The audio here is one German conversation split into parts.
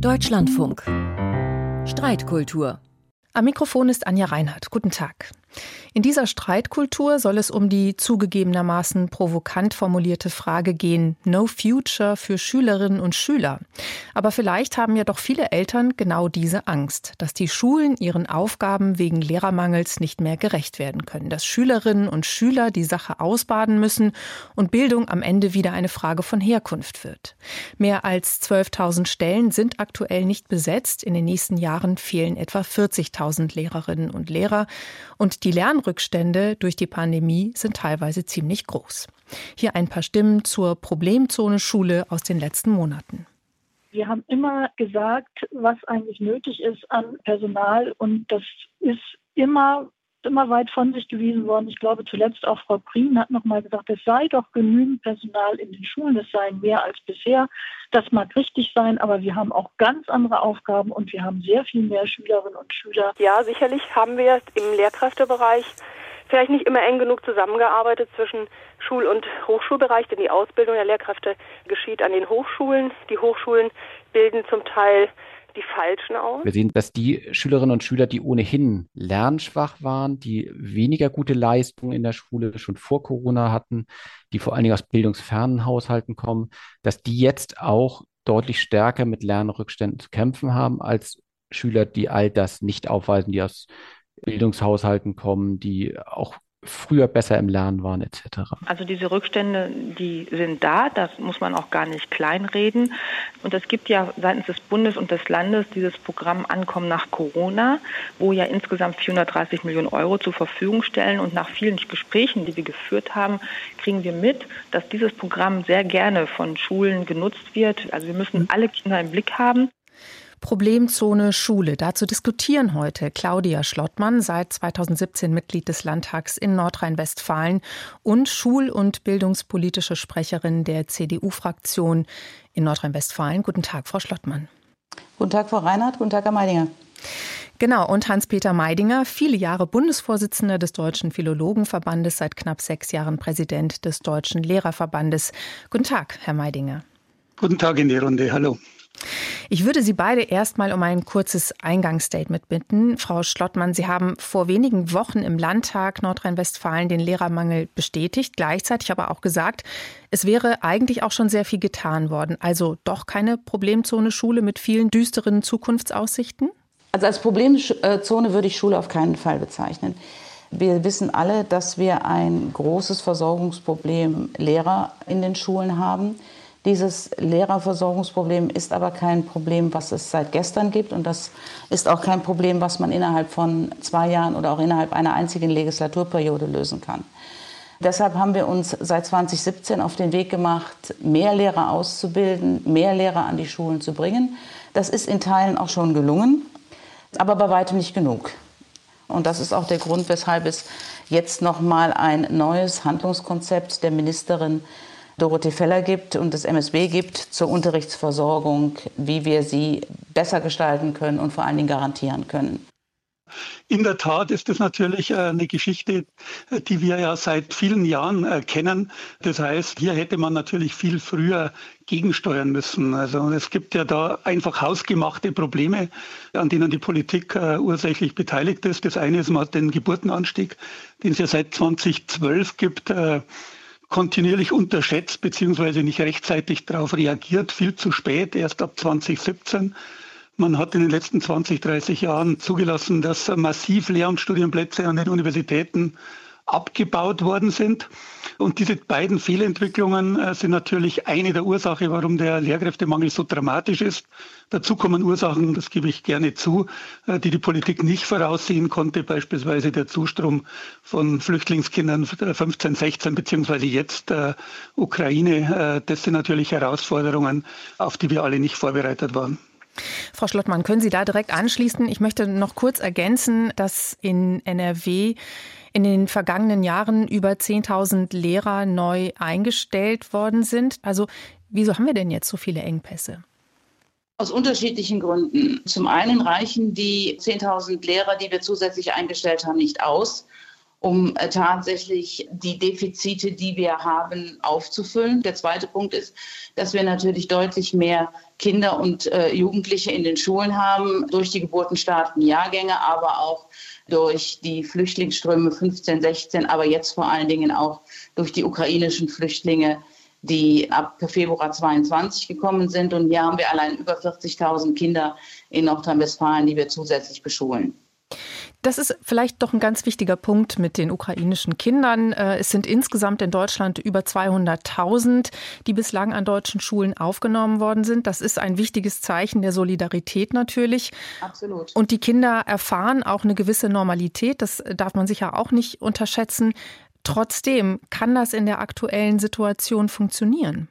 Deutschlandfunk. Streitkultur. Am Mikrofon ist Anja Reinhardt. Guten Tag. In dieser Streitkultur soll es um die zugegebenermaßen provokant formulierte Frage gehen, No Future für Schülerinnen und Schüler. Aber vielleicht haben ja doch viele Eltern genau diese Angst, dass die Schulen ihren Aufgaben wegen Lehrermangels nicht mehr gerecht werden können, dass Schülerinnen und Schüler die Sache ausbaden müssen und Bildung am Ende wieder eine Frage von Herkunft wird. Mehr als 12.000 Stellen sind aktuell nicht besetzt. In den nächsten Jahren fehlen etwa 40.000 Lehrerinnen und Lehrer und die Lernrückstände durch die Pandemie sind teilweise ziemlich groß. Hier ein paar Stimmen zur Problemzone Schule aus den letzten Monaten. Wir haben immer gesagt, was eigentlich nötig ist an Personal und das ist immer immer weit von sich gewiesen worden. Ich glaube, zuletzt auch Frau Prien hat noch mal gesagt, es sei doch genügend Personal in den Schulen, es seien mehr als bisher. Das mag richtig sein, aber wir haben auch ganz andere Aufgaben und wir haben sehr viel mehr Schülerinnen und Schüler. Ja, sicherlich haben wir im Lehrkräftebereich vielleicht nicht immer eng genug zusammengearbeitet zwischen Schul- und Hochschulbereich, denn die Ausbildung der Lehrkräfte geschieht an den Hochschulen. Die Hochschulen bilden zum Teil die falschen aus. Wir sehen, dass die Schülerinnen und Schüler, die ohnehin lernschwach waren, die weniger gute Leistungen in der Schule schon vor Corona hatten, die vor allen Dingen aus bildungsfernen Haushalten kommen, dass die jetzt auch deutlich stärker mit Lernrückständen zu kämpfen haben als Schüler, die all das nicht aufweisen, die aus Bildungshaushalten kommen, die auch früher besser im Lernen waren etc. Also diese Rückstände, die sind da, das muss man auch gar nicht kleinreden. Und es gibt ja seitens des Bundes und des Landes dieses Programm Ankommen nach Corona, wo ja insgesamt 430 Millionen Euro zur Verfügung stellen. Und nach vielen Gesprächen, die wir geführt haben, kriegen wir mit, dass dieses Programm sehr gerne von Schulen genutzt wird. Also wir müssen alle Kinder im Blick haben. Problemzone Schule. Dazu diskutieren heute Claudia Schlottmann, seit 2017 Mitglied des Landtags in Nordrhein-Westfalen und schul- und bildungspolitische Sprecherin der CDU-Fraktion in Nordrhein-Westfalen. Guten Tag, Frau Schlottmann. Guten Tag, Frau Reinhardt. Guten Tag, Herr Meidinger. Genau, und Hans-Peter Meidinger, viele Jahre Bundesvorsitzender des Deutschen Philologenverbandes, seit knapp sechs Jahren Präsident des Deutschen Lehrerverbandes. Guten Tag, Herr Meidinger. Guten Tag in die Runde. Hallo. Ich würde Sie beide erstmal um ein kurzes Eingangsstatement bitten. Frau Schlottmann, Sie haben vor wenigen Wochen im Landtag Nordrhein-Westfalen den Lehrermangel bestätigt, gleichzeitig aber auch gesagt, es wäre eigentlich auch schon sehr viel getan worden. Also doch keine Problemzone Schule mit vielen düsteren Zukunftsaussichten? Also als Problemzone würde ich Schule auf keinen Fall bezeichnen. Wir wissen alle, dass wir ein großes Versorgungsproblem Lehrer in den Schulen haben. Dieses Lehrerversorgungsproblem ist aber kein Problem, was es seit gestern gibt. Und das ist auch kein Problem, was man innerhalb von zwei Jahren oder auch innerhalb einer einzigen Legislaturperiode lösen kann. Deshalb haben wir uns seit 2017 auf den Weg gemacht, mehr Lehrer auszubilden, mehr Lehrer an die Schulen zu bringen. Das ist in Teilen auch schon gelungen, aber bei weitem nicht genug. Und das ist auch der Grund, weshalb es jetzt noch mal ein neues Handlungskonzept der Ministerin Dorothee Feller gibt und das MSB gibt zur Unterrichtsversorgung, wie wir sie besser gestalten können und vor allen Dingen garantieren können. In der Tat ist es natürlich äh, eine Geschichte, äh, die wir ja seit vielen Jahren äh, kennen. Das heißt, hier hätte man natürlich viel früher gegensteuern müssen. Also es gibt ja da einfach hausgemachte Probleme, an denen die Politik ursächlich beteiligt ist. Das eine ist mal den Geburtenanstieg, den es ja seit 2012 gibt kontinuierlich unterschätzt bzw. nicht rechtzeitig darauf reagiert, viel zu spät, erst ab 2017. Man hat in den letzten 20, 30 Jahren zugelassen, dass massiv Lehramtsstudienplätze an den Universitäten abgebaut worden sind. Und diese beiden Fehlentwicklungen äh, sind natürlich eine der Ursachen, warum der Lehrkräftemangel so dramatisch ist. Dazu kommen Ursachen, das gebe ich gerne zu, äh, die die Politik nicht voraussehen konnte, beispielsweise der Zustrom von Flüchtlingskindern 15, 16 beziehungsweise jetzt äh, Ukraine. Das sind natürlich Herausforderungen, auf die wir alle nicht vorbereitet waren. Frau Schlottmann, können Sie da direkt anschließen? Ich möchte noch kurz ergänzen, dass in NRW in den vergangenen Jahren über 10.000 Lehrer neu eingestellt worden sind. Also wieso haben wir denn jetzt so viele Engpässe? Aus unterschiedlichen Gründen. Zum einen reichen die 10.000 Lehrer, die wir zusätzlich eingestellt haben, nicht aus um äh, tatsächlich die Defizite, die wir haben, aufzufüllen. Der zweite Punkt ist, dass wir natürlich deutlich mehr Kinder und äh, Jugendliche in den Schulen haben, durch die geburtenstarken Jahrgänge, aber auch durch die Flüchtlingsströme 15, 16, aber jetzt vor allen Dingen auch durch die ukrainischen Flüchtlinge, die ab Februar 22 gekommen sind. Und hier haben wir allein über 40.000 Kinder in Nordrhein-Westfalen, die wir zusätzlich beschulen. Das ist vielleicht doch ein ganz wichtiger Punkt mit den ukrainischen Kindern. Äh, es sind insgesamt in Deutschland über 200.000, die bislang an deutschen Schulen aufgenommen worden sind. Das ist ein wichtiges Zeichen der Solidarität natürlich. Absolut. Und die Kinder erfahren auch eine gewisse Normalität. Das darf man sicher auch nicht unterschätzen. Trotzdem kann das in der aktuellen Situation funktionieren.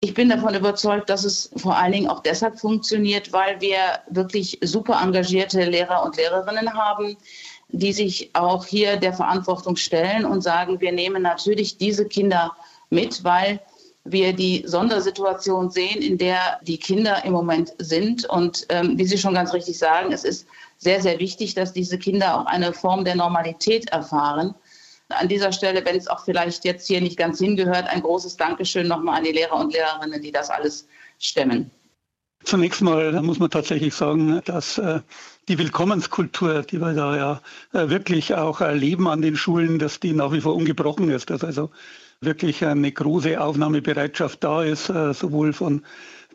Ich bin davon überzeugt, dass es vor allen Dingen auch deshalb funktioniert, weil wir wirklich super engagierte Lehrer und Lehrerinnen haben, die sich auch hier der Verantwortung stellen und sagen, wir nehmen natürlich diese Kinder mit, weil wir die Sondersituation sehen, in der die Kinder im Moment sind. Und ähm, wie Sie schon ganz richtig sagen, es ist sehr, sehr wichtig, dass diese Kinder auch eine Form der Normalität erfahren. An dieser Stelle, wenn es auch vielleicht jetzt hier nicht ganz hingehört, ein großes Dankeschön nochmal an die Lehrer und Lehrerinnen, die das alles stemmen. Zunächst mal muss man tatsächlich sagen, dass äh, die Willkommenskultur, die wir da ja äh, wirklich auch erleben an den Schulen, dass die nach wie vor ungebrochen ist, dass also wirklich eine große Aufnahmebereitschaft da ist, äh, sowohl von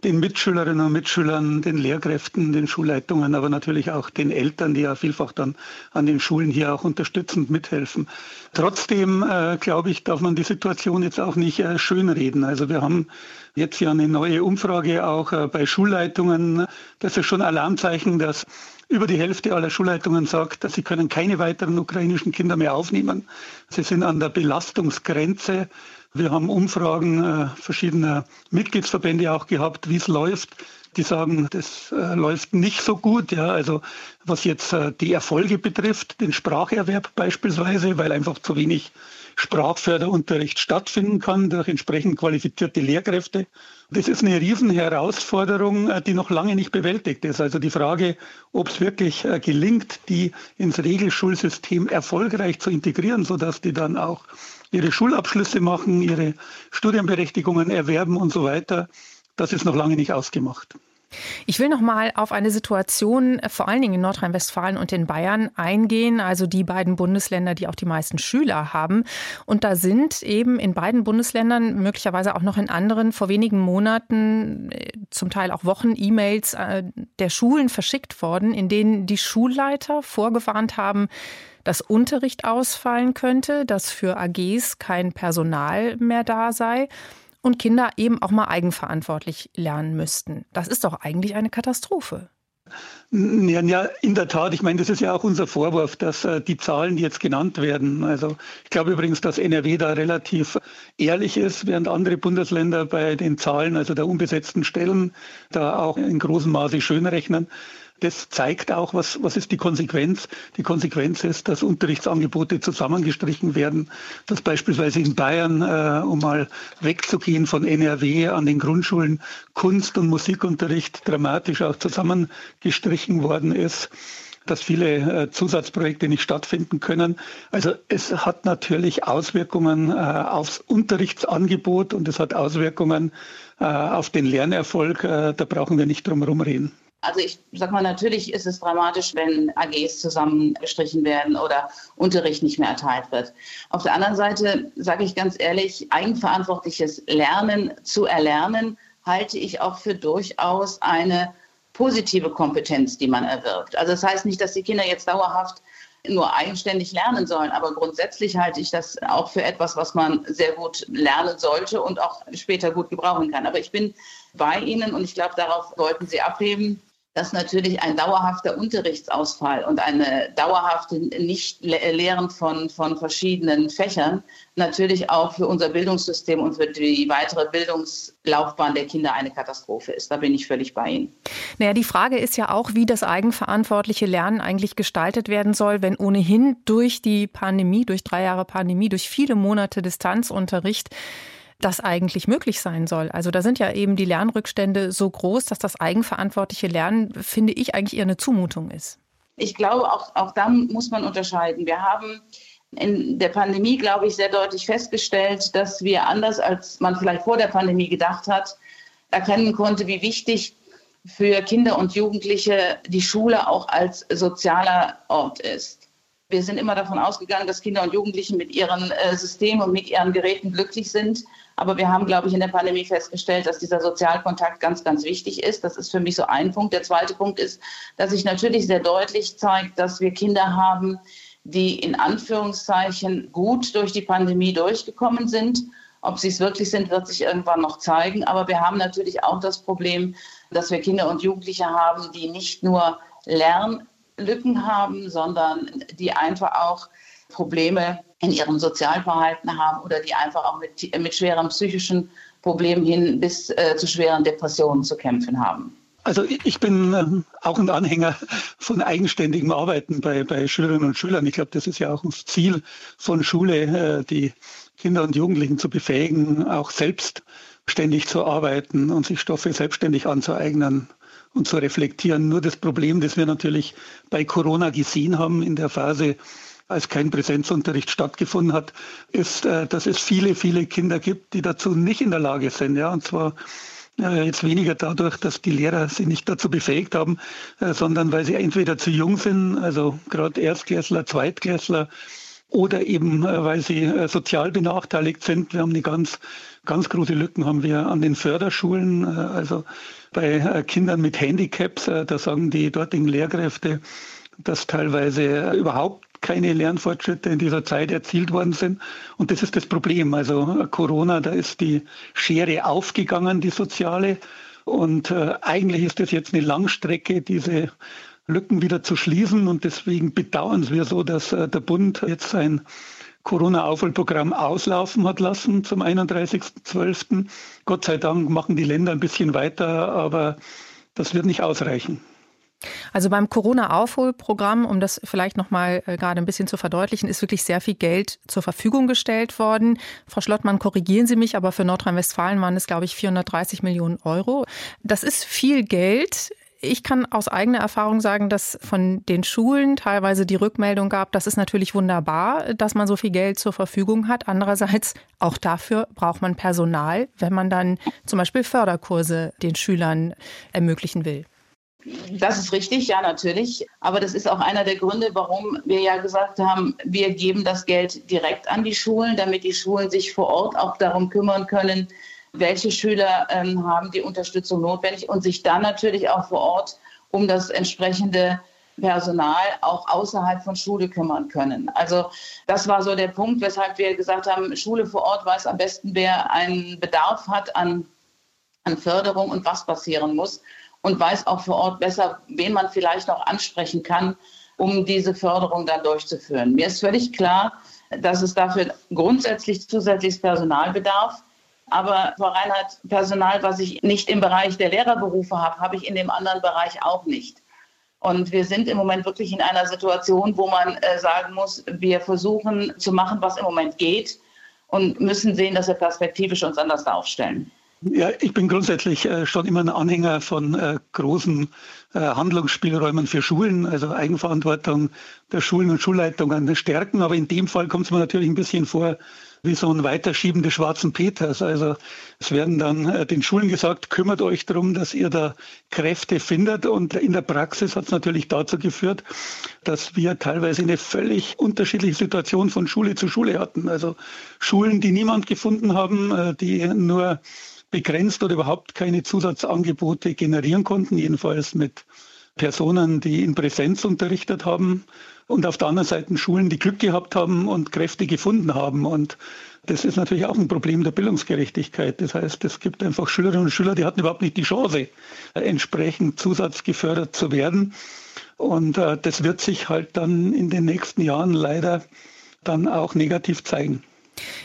den Mitschülerinnen und Mitschülern, den Lehrkräften, den Schulleitungen, aber natürlich auch den Eltern, die ja vielfach dann an den Schulen hier auch unterstützend mithelfen. Trotzdem, äh, glaube ich, darf man die Situation jetzt auch nicht äh, schönreden. Also wir haben jetzt ja eine neue Umfrage auch äh, bei Schulleitungen. Das ist schon Alarmzeichen, dass über die Hälfte aller Schulleitungen sagt, dass sie können keine weiteren ukrainischen Kinder mehr aufnehmen. Sie sind an der Belastungsgrenze. Wir haben Umfragen äh, verschiedener Mitgliedsverbände auch gehabt, wie es läuft. Die sagen, das äh, läuft nicht so gut. Ja, also was jetzt äh, die Erfolge betrifft, den Spracherwerb beispielsweise, weil einfach zu wenig Sprachförderunterricht stattfinden kann durch entsprechend qualifizierte Lehrkräfte. Das ist eine Riesenherausforderung, äh, die noch lange nicht bewältigt ist. Also die Frage, ob es wirklich äh, gelingt, die ins Regelschulsystem erfolgreich zu integrieren, sodass die dann auch ihre Schulabschlüsse machen, ihre Studienberechtigungen erwerben und so weiter, das ist noch lange nicht ausgemacht. Ich will noch mal auf eine Situation äh, vor allen Dingen in Nordrhein-Westfalen und in Bayern eingehen, also die beiden Bundesländer, die auch die meisten Schüler haben. Und da sind eben in beiden Bundesländern, möglicherweise auch noch in anderen, vor wenigen Monaten, äh, zum Teil auch Wochen, E-Mails äh, der Schulen verschickt worden, in denen die Schulleiter vorgewarnt haben, dass Unterricht ausfallen könnte, dass für AGs kein Personal mehr da sei und Kinder eben auch mal eigenverantwortlich lernen müssten. Das ist doch eigentlich eine Katastrophe. Ja, ja, in der Tat. Ich meine, das ist ja auch unser Vorwurf, dass äh, die Zahlen, die jetzt genannt werden, also ich glaube übrigens, dass NRW da relativ ehrlich ist, während andere Bundesländer bei den Zahlen, also der unbesetzten Stellen, da auch in großem Maße schönrechnen das zeigt auch, was, was ist die Konsequenz. Die Konsequenz ist, dass Unterrichtsangebote zusammengestrichen werden, dass beispielsweise in Bayern, äh, um mal wegzugehen von NRW an den Grundschulen, Kunst- und Musikunterricht dramatisch auch zusammengestrichen worden ist dass viele äh, Zusatzprojekte nicht stattfinden können. Also es hat natürlich Auswirkungen äh, aufs Unterrichtsangebot und es hat Auswirkungen äh, auf den Lernerfolg. Da brauchen wir nicht drum herum reden. Also ich sag mal, natürlich ist es dramatisch, wenn AGs zusammengestrichen werden oder Unterricht nicht mehr erteilt wird. Auf der anderen Seite sage ich ganz ehrlich, eigenverantwortliches Lernen zu erlernen, halte ich auch für durchaus eine positive Kompetenz, die man erwirbt. Also das heißt nicht, dass die Kinder jetzt dauerhaft nur eigenständig lernen sollen. Aber grundsätzlich halte ich das auch für etwas, was man sehr gut lernen sollte und auch später gut gebrauchen kann. Aber ich bin bei Ihnen und ich glaube, darauf wollten Sie abheben dass natürlich ein dauerhafter Unterrichtsausfall und eine dauerhafte Nicht-Lehren von, von verschiedenen Fächern natürlich auch für unser Bildungssystem und für die weitere Bildungslaufbahn der Kinder eine Katastrophe ist. Da bin ich völlig bei Ihnen. Naja, die Frage ist ja auch, wie das eigenverantwortliche Lernen eigentlich gestaltet werden soll, wenn ohnehin durch die Pandemie, durch drei Jahre Pandemie, durch viele Monate Distanzunterricht das eigentlich möglich sein soll. Also da sind ja eben die Lernrückstände so groß, dass das eigenverantwortliche Lernen, finde ich, eigentlich eher eine Zumutung ist. Ich glaube, auch, auch da muss man unterscheiden. Wir haben in der Pandemie, glaube ich, sehr deutlich festgestellt, dass wir anders, als man vielleicht vor der Pandemie gedacht hat, erkennen konnte, wie wichtig für Kinder und Jugendliche die Schule auch als sozialer Ort ist. Wir sind immer davon ausgegangen, dass Kinder und Jugendliche mit ihren äh, Systemen und mit ihren Geräten glücklich sind. Aber wir haben, glaube ich, in der Pandemie festgestellt, dass dieser Sozialkontakt ganz, ganz wichtig ist. Das ist für mich so ein Punkt. Der zweite Punkt ist, dass sich natürlich sehr deutlich zeigt, dass wir Kinder haben, die in Anführungszeichen gut durch die Pandemie durchgekommen sind. Ob sie es wirklich sind, wird sich irgendwann noch zeigen. Aber wir haben natürlich auch das Problem, dass wir Kinder und Jugendliche haben, die nicht nur Lernlücken haben, sondern die einfach auch Probleme in ihrem Sozialverhalten haben oder die einfach auch mit, mit schweren psychischen Problemen hin bis äh, zu schweren Depressionen zu kämpfen haben. Also ich bin ähm, auch ein Anhänger von eigenständigem Arbeiten bei, bei Schülerinnen und Schülern. Ich glaube, das ist ja auch ein Ziel von Schule, äh, die Kinder und Jugendlichen zu befähigen, auch selbstständig zu arbeiten und sich Stoffe selbstständig anzueignen und zu reflektieren. Nur das Problem, das wir natürlich bei Corona gesehen haben in der Phase, als kein Präsenzunterricht stattgefunden hat, ist, äh, dass es viele, viele Kinder gibt, die dazu nicht in der Lage sind. Ja, und zwar Jetzt weniger dadurch, dass die Lehrer sie nicht dazu befähigt haben, äh, sondern weil sie entweder zu jung sind, also gerade Erstklässler, Zweitklässler, oder eben äh, weil sie äh, sozial benachteiligt sind. Wir haben die ganz, ganz große Lücken haben wir an den Förderschulen, also bei Kindern mit Handicaps. Da sagen die dortigen Lehrkräfte, dass teilweise überhaupt keine Lernfortschritte in dieser Zeit erzielt worden sind. Und das ist das Problem. Also Corona, da ist die Schere aufgegangen, die soziale. Und äh, eigentlich ist das jetzt eine Langstrecke, diese Lücken wieder zu schließen. Und deswegen bedauern wir so, dass äh, der Bund jetzt sein Corona-Aufholprogramm auslaufen hat lassen zum 31.12. Gott sei Dank machen die Länder ein bisschen weiter, aber das wird nicht ausreichen. Also beim Corona-Aufholprogramm, um das vielleicht noch mal äh, gerade ein bisschen zu verdeutlichen, ist wirklich sehr viel Geld zur Verfügung gestellt worden. Frau Schlottmann, korrigieren Sie mich, aber für Nordrhein-Westfalen waren es, glaube ich, 430 Millionen Euro. Das ist viel Geld. Ich kann aus eigener Erfahrung sagen, dass von den Schulen teilweise die Rückmeldung gab, das ist natürlich wunderbar, dass man so viel Geld zur Verfügung hat. Andererseits, auch dafür braucht man Personal, wenn man dann zum Beispiel Förderkurse den Schülern ermöglichen will. Das ist richtig, ja, natürlich. Aber das ist auch einer der Gründe, warum wir ja gesagt haben, wir geben das Geld direkt an die Schulen, damit die Schulen sich vor Ort auch darum kümmern können, welche Schüler ähm, haben die Unterstützung notwendig und sich dann natürlich auch vor Ort um das entsprechende Personal auch außerhalb von Schule kümmern können. Also das war so der Punkt, weshalb wir gesagt haben, Schule vor Ort weiß am besten, wer einen Bedarf hat an, an Förderung und was passieren muss und weiß auch vor Ort besser, wen man vielleicht noch ansprechen kann, um diese Förderung dann durchzuführen. Mir ist völlig klar, dass es dafür grundsätzlich zusätzliches Personal bedarf. Aber Frau Reinhardt, Personal, was ich nicht im Bereich der Lehrerberufe habe, habe ich in dem anderen Bereich auch nicht. Und wir sind im Moment wirklich in einer Situation, wo man äh, sagen muss, wir versuchen zu machen, was im Moment geht und müssen sehen, dass wir perspektivisch uns anders aufstellen. Ja, ich bin grundsätzlich äh, schon immer ein Anhänger von äh, großen äh, Handlungsspielräumen für Schulen, also Eigenverantwortung der Schulen und Schulleitungen stärken. Aber in dem Fall kommt es mir natürlich ein bisschen vor wie so ein Weiterschieben des schwarzen Peters. Also es werden dann den Schulen gesagt, kümmert euch darum, dass ihr da Kräfte findet. Und in der Praxis hat es natürlich dazu geführt, dass wir teilweise eine völlig unterschiedliche Situation von Schule zu Schule hatten. Also Schulen, die niemand gefunden haben, die nur begrenzt oder überhaupt keine Zusatzangebote generieren konnten, jedenfalls mit Personen, die in Präsenz unterrichtet haben und auf der anderen Seite Schulen, die Glück gehabt haben und Kräfte gefunden haben. Und das ist natürlich auch ein Problem der Bildungsgerechtigkeit. Das heißt, es gibt einfach Schülerinnen und Schüler, die hatten überhaupt nicht die Chance, entsprechend zusatzgefördert zu werden. Und äh, das wird sich halt dann in den nächsten Jahren leider dann auch negativ zeigen.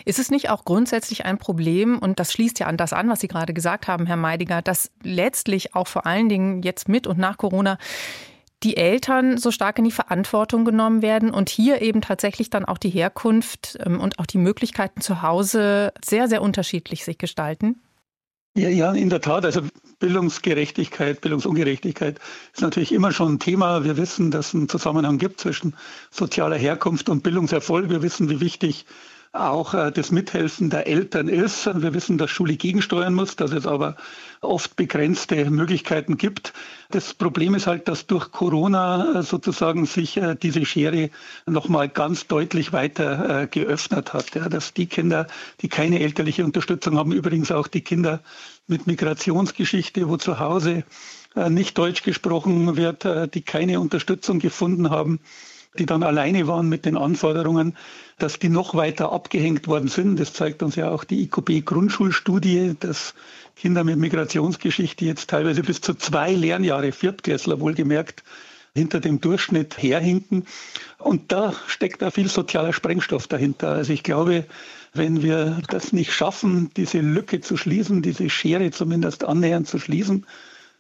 Ist es nicht auch grundsätzlich ein Problem, und das schließt ja an das an, was Sie gerade gesagt haben, Herr Meidiger, dass letztlich auch vor allen Dingen jetzt mit und nach Corona die Eltern so stark in die Verantwortung genommen werden und hier eben tatsächlich dann auch die Herkunft ähm, und auch die Möglichkeiten zu Hause sehr, sehr unterschiedlich sich gestalten? Ja, ja, in der Tat. Also Bildungsgerechtigkeit, Bildungsungerechtigkeit ist natürlich immer schon ein Thema. Wir wissen, dass es einen Zusammenhang gibt zwischen sozialer Herkunft und Bildungserfolg. Wir wissen, wie wichtig auch äh, das Mithelfen der Eltern ist. Wir wissen, dass Schule gegensteuern muss, dass es aber oft begrenzte Möglichkeiten gibt. Das Problem ist halt, dass durch Corona äh, sozusagen sich äh, diese Schere nochmal ganz deutlich weiter geöffnet hat. Dass die Kinder, die keine elterliche Unterstützung haben, übrigens auch die Kinder mit Migrationsgeschichte, wo zu Hause nicht Deutsch gesprochen wird, die keine Unterstützung gefunden haben, die dann alleine waren mit den Anforderungen, dass die noch weiter abgehängt worden sind. Das zeigt uns ja auch die IKB-Grundschulstudie, dass Kinder mit Migrationsgeschichte jetzt teilweise bis zu zwei Lernjahre, Viertklässler wohlgemerkt, hinter dem Durchschnitt herhinken. Und da steckt da viel sozialer Sprengstoff dahinter. Also ich glaube, wenn wir das nicht schaffen, diese Lücke zu schließen, diese Schere zumindest annähernd zu schließen,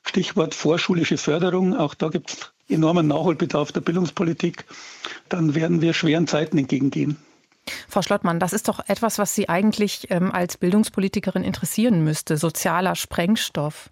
Stichwort vorschulische Förderung, auch da gibt es enormen Nachholbedarf der Bildungspolitik, dann werden wir schweren Zeiten entgegengehen. Frau Schlottmann, das ist doch etwas, was Sie eigentlich ähm, als Bildungspolitikerin interessieren müsste, sozialer Sprengstoff.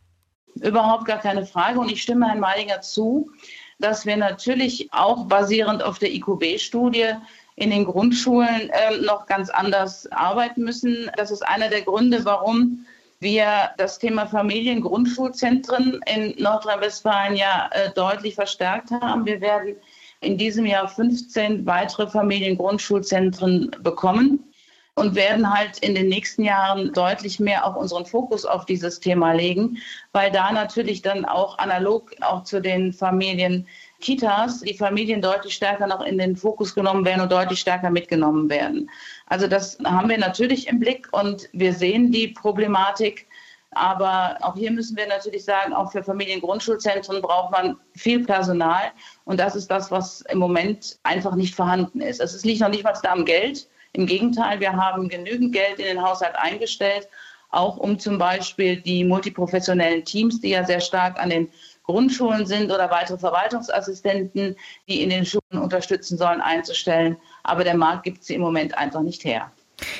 Überhaupt gar keine Frage. Und ich stimme Herrn Meidinger zu, dass wir natürlich auch basierend auf der IQB-Studie in den Grundschulen äh, noch ganz anders arbeiten müssen. Das ist einer der Gründe, warum wir das Thema Familiengrundschulzentren in Nordrhein-Westfalen ja äh, deutlich verstärkt haben. Wir werden in diesem Jahr 15 weitere Familiengrundschulzentren bekommen und werden halt in den nächsten Jahren deutlich mehr auch unseren Fokus auf dieses Thema legen, weil da natürlich dann auch analog auch zu den Familien Kitas die Familien deutlich stärker noch in den Fokus genommen werden und deutlich stärker mitgenommen werden. Also das haben wir natürlich im Blick und wir sehen die Problematik. Aber auch hier müssen wir natürlich sagen, auch für Familiengrundschulzentren braucht man viel Personal. Und das ist das, was im Moment einfach nicht vorhanden ist. Es liegt noch nicht mal da am Geld. Im Gegenteil, wir haben genügend Geld in den Haushalt eingestellt, auch um zum Beispiel die multiprofessionellen Teams, die ja sehr stark an den Grundschulen sind oder weitere Verwaltungsassistenten, die in den Schulen unterstützen sollen, einzustellen. Aber der Markt gibt sie im Moment einfach nicht her.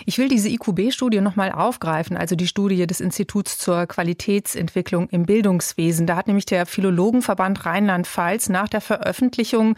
Ich will diese IQB-Studie nochmal aufgreifen, also die Studie des Instituts zur Qualitätsentwicklung im Bildungswesen. Da hat nämlich der Philologenverband Rheinland-Pfalz nach der Veröffentlichung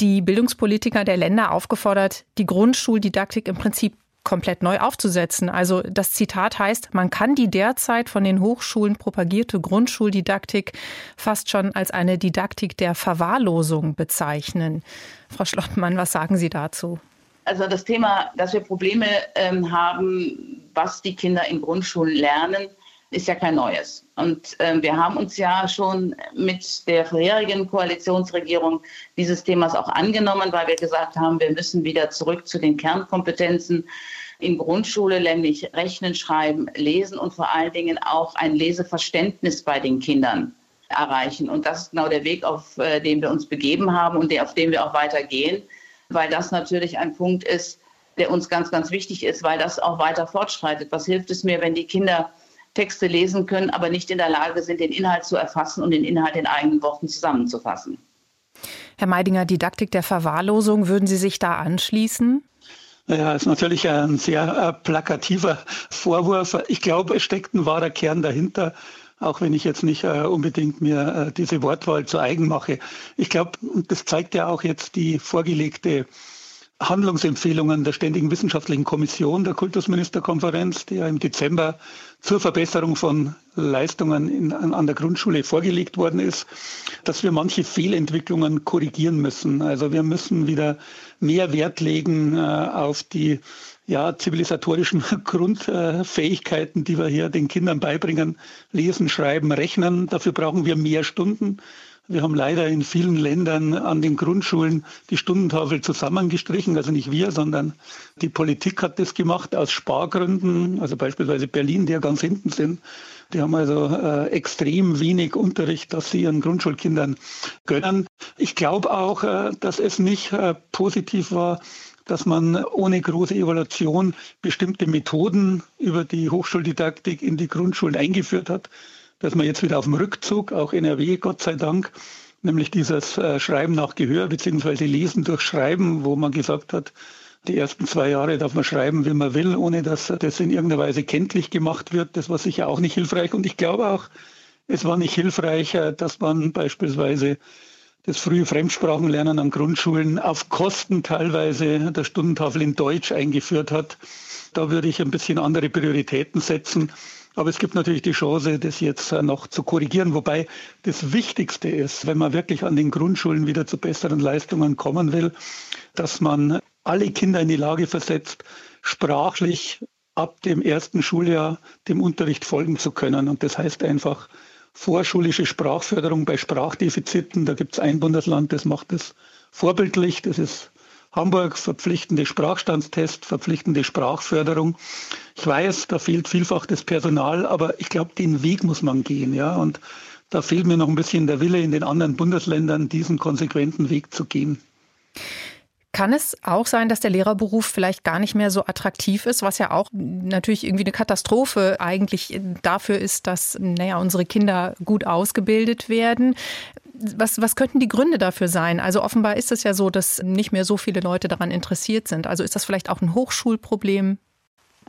die Bildungspolitiker der Länder aufgefordert, die Grundschuldidaktik im Prinzip komplett neu aufzusetzen. Also das Zitat heißt, man kann die derzeit von den Hochschulen propagierte Grundschuldidaktik fast schon als eine Didaktik der Verwahrlosung bezeichnen. Frau Schlottmann, was sagen Sie dazu? Also das Thema, dass wir Probleme ähm, haben, was die Kinder in Grundschulen lernen, ist ja kein neues. Und äh, wir haben uns ja schon mit der vorherigen Koalitionsregierung dieses Themas auch angenommen, weil wir gesagt haben, wir müssen wieder zurück zu den Kernkompetenzen in Grundschule, nämlich Rechnen, Schreiben, Lesen und vor allen Dingen auch ein Leseverständnis bei den Kindern erreichen. Und das ist genau der Weg, auf äh, den wir uns begeben haben und der, auf dem wir auch weitergehen, weil das natürlich ein Punkt ist, der uns ganz, ganz wichtig ist, weil das auch weiter fortschreitet. Was hilft es mir, wenn die Kinder Texte lesen können, aber nicht in der Lage sind, den Inhalt zu erfassen und den Inhalt in eigenen Worten zusammenzufassen? Herr Meidinger, Didaktik der Verwahrlosung, würden Sie sich da anschließen? Naja, ist natürlich ein sehr äh, plakativer Vorwurf. Ich glaube, es steckt ein wahrer Kern dahinter, auch wenn ich jetzt nicht äh, unbedingt mir äh, diese Wortwahl zu eigen mache. Ich glaube, das zeigt ja auch jetzt die vorgelegte Handlungsempfehlungen der Ständigen Wissenschaftlichen Kommission der Kultusministerkonferenz, die ja im Dezember zur Verbesserung von Leistungen in, an der Grundschule vorgelegt worden ist, dass wir manche Fehlentwicklungen korrigieren müssen. Also wir müssen wieder mehr Wert legen äh, auf die ja, zivilisatorischen Grundfähigkeiten, die wir hier den Kindern beibringen, lesen, schreiben, rechnen. Dafür brauchen wir mehr Stunden. Wir haben leider in vielen Ländern an den Grundschulen die Stundentafel zusammengestrichen. Also nicht wir, sondern die Politik hat das gemacht aus Spargründen. Also beispielsweise Berlin, die ja ganz hinten sind. Die haben also äh, extrem wenig Unterricht, das sie ihren Grundschulkindern gönnen. Ich glaube auch, äh, dass es nicht äh, positiv war, dass man ohne große Evaluation bestimmte Methoden über die Hochschuldidaktik in die Grundschulen eingeführt hat dass man jetzt wieder auf dem Rückzug, auch NRW, Gott sei Dank, nämlich dieses äh, Schreiben nach Gehör bzw. Lesen durch Schreiben, wo man gesagt hat, Die ersten zwei Jahre darf man schreiben, wie man will, ohne dass das in irgendeiner Weise kenntlich gemacht wird. Das war sicher auch nicht hilfreich. Und ich glaube auch, es war nicht hilfreich, äh, dass man beispielsweise das frühe Fremdsprachenlernen an Grundschulen auf Kosten teilweise der Stundentafel in Deutsch eingeführt hat. Da würde ich ein bisschen andere Prioritäten setzen. Aber es gibt natürlich die Chance, das jetzt äh, noch zu korrigieren. Wobei das Wichtigste ist, wenn man wirklich an den Grundschulen wieder zu besseren Leistungen kommen will, dass man alle Kinder in die Lage versetzt, sprachlich ab dem ersten Schuljahr dem Unterricht folgen zu können. Und das heißt einfach vorschulische Sprachförderung bei Sprachdefiziten. Da gibt es ein Bundesland, das macht das vorbildlich. Das ist Hamburg, verpflichtende Sprachstandstest, verpflichtende Sprachförderung. Ich weiß, da fehlt vielfach das Personal, aber ich glaube, den Weg muss man gehen. Ja? Und da fehlt mir noch ein bisschen der Wille in den anderen Bundesländern, diesen konsequenten Weg zu gehen. Kann es auch sein, dass der Lehrerberuf vielleicht gar nicht mehr so attraktiv ist, was ja auch natürlich irgendwie eine Katastrophe eigentlich dafür ist, dass naja, unsere Kinder gut ausgebildet werden? Was, was könnten die Gründe dafür sein? Also offenbar ist es ja so, dass nicht mehr so viele Leute daran interessiert sind. Also ist das vielleicht auch ein Hochschulproblem?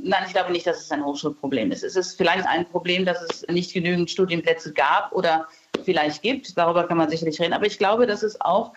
Nein, ich glaube nicht, dass es ein Hochschulproblem ist. Es ist vielleicht ein Problem, dass es nicht genügend Studienplätze gab oder vielleicht gibt. Darüber kann man sicherlich reden. Aber ich glaube, dass es auch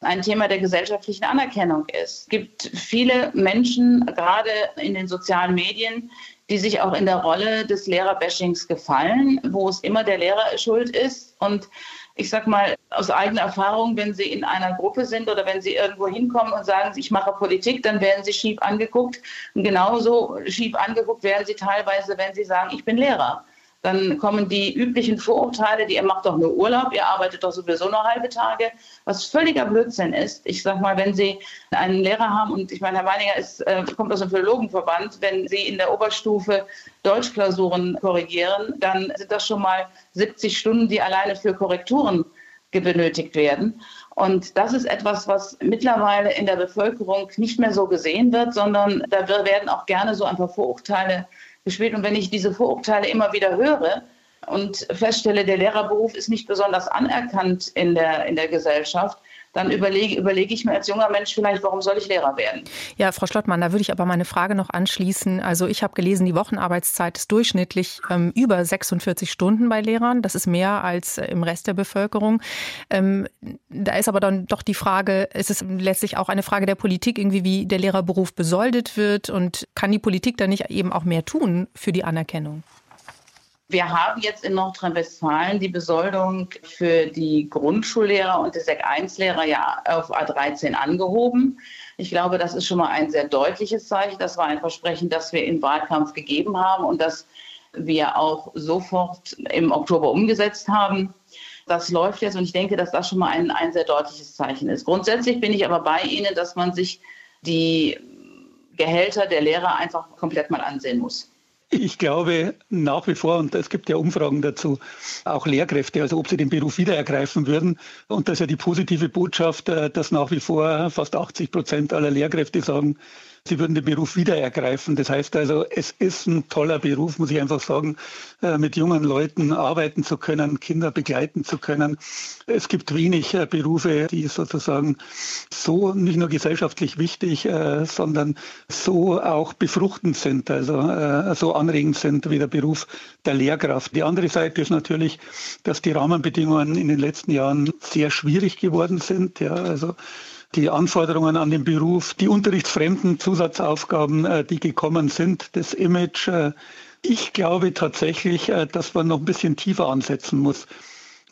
ein Thema der gesellschaftlichen Anerkennung ist. Es gibt viele Menschen, gerade in den sozialen Medien, die sich auch in der Rolle des Lehrerbashings gefallen, wo es immer der Lehrer schuld ist. Und ich sage mal aus eigener Erfahrung, wenn Sie in einer Gruppe sind oder wenn Sie irgendwo hinkommen und sagen, ich mache Politik, dann werden Sie schief angeguckt. Und genauso schief angeguckt werden Sie teilweise, wenn Sie sagen, ich bin Lehrer. Dann kommen die üblichen Vorurteile, die ihr macht doch nur Urlaub, ihr arbeitet doch sowieso nur halbe Tage, was völliger Blödsinn ist. Ich sage mal, wenn Sie einen Lehrer haben, und ich meine, Herr Meininger ist, äh, kommt aus dem Philologenverband, wenn Sie in der Oberstufe Deutschklausuren korrigieren, dann sind das schon mal 70 Stunden, die alleine für Korrekturen benötigt werden. Und das ist etwas, was mittlerweile in der Bevölkerung nicht mehr so gesehen wird, sondern da werden auch gerne so ein paar Vorurteile gespielt. Und wenn ich diese Vorurteile immer wieder höre und feststelle, der Lehrerberuf ist nicht besonders anerkannt in der, in der Gesellschaft, dann überlege, überlege ich mir als junger Mensch vielleicht, warum soll ich Lehrer werden? Ja, Frau Schlottmann, da würde ich aber meine Frage noch anschließen. Also ich habe gelesen, die Wochenarbeitszeit ist durchschnittlich ähm, über 46 Stunden bei Lehrern. Das ist mehr als äh, im Rest der Bevölkerung. Ähm, da ist aber dann doch die Frage, ist es letztlich auch eine Frage der Politik, irgendwie wie der Lehrerberuf besoldet wird und kann die Politik da nicht eben auch mehr tun für die Anerkennung? Wir haben jetzt in Nordrhein-Westfalen die Besoldung für die Grundschullehrer und die Sek 1-Lehrer ja auf A13 angehoben. Ich glaube, das ist schon mal ein sehr deutliches Zeichen. Das war ein Versprechen, das wir im Wahlkampf gegeben haben und das wir auch sofort im Oktober umgesetzt haben. Das läuft jetzt und ich denke, dass das schon mal ein, ein sehr deutliches Zeichen ist. Grundsätzlich bin ich aber bei Ihnen, dass man sich die Gehälter der Lehrer einfach komplett mal ansehen muss. Ich glaube nach wie vor, und es gibt ja Umfragen dazu, auch Lehrkräfte, also ob sie den Beruf wieder ergreifen würden. Und das ist ja die positive Botschaft, äh, dass nach wie vor fast 80 Prozent aller Lehrkräfte sagen, Sie würden den Beruf wieder ergreifen. Das heißt also, es ist ein toller Beruf, muss ich einfach sagen, äh, mit jungen Leuten arbeiten zu können, Kinder begleiten zu können. Es gibt wenig äh, Berufe, die sozusagen so nicht nur gesellschaftlich wichtig, äh, sondern so auch befruchtend sind, also so anregend sind wie der Beruf der Lehrkraft. Die andere Seite ist natürlich, dass die Rahmenbedingungen in den letzten Jahren sehr schwierig geworden sind. Ja, also die Anforderungen an den Beruf, die unterrichtsfremden Zusatzaufgaben, äh, die gekommen sind, das Image. Äh, ich glaube tatsächlich, äh, dass man noch ein bisschen tiefer ansetzen muss.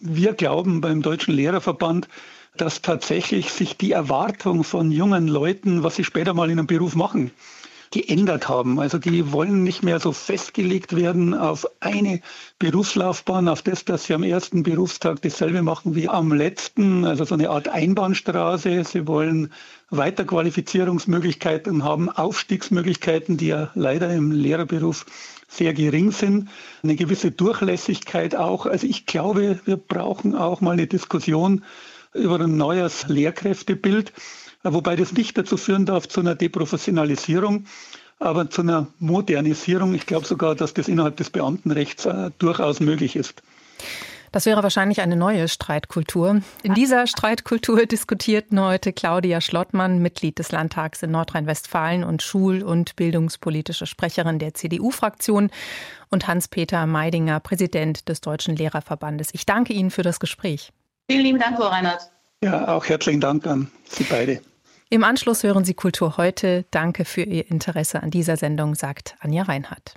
Wir glauben beim Deutschen Lehrerverband, dass tatsächlich sich die Erwartung von jungen Leuten, was sie später mal in einem Beruf machen, geändert haben. Also die wollen nicht mehr so festgelegt werden auf eine Berufslaufbahn, auf das, dass sie am ersten Berufstag dasselbe machen wie am letzten, also so eine Art Einbahnstraße. Sie wollen Weiterqualifizierungsmöglichkeiten haben, Aufstiegsmöglichkeiten, die ja leider im Lehrerberuf sehr gering sind, eine gewisse Durchlässigkeit auch. Also ich glaube, wir brauchen auch mal eine Diskussion über ein neues Lehrkräftebild. Äh, wobei das nicht dazu führen darf zu einer Deprofessionalisierung, aber zu einer Modernisierung. Ich glaube sogar, dass das innerhalb des Beamtenrechts äh, durchaus möglich ist. Das wäre wahrscheinlich eine neue Streitkultur. In dieser Streitkultur diskutierten heute Claudia Schlottmann, Mitglied des Landtags in Nordrhein-Westfalen und Schul- und bildungspolitische Sprecherin der CDU-Fraktion und Hans-Peter Meidinger, Präsident des Deutschen Lehrerverbandes. Ich danke Ihnen für das Gespräch. Vielen lieben Dank, Frau Reinhardt. Ja, auch herzlichen Dank an Sie beide. Im Anschluss hören Sie Kultur heute. Danke für Ihr Interesse an dieser Sendung, sagt Anja Reinhardt.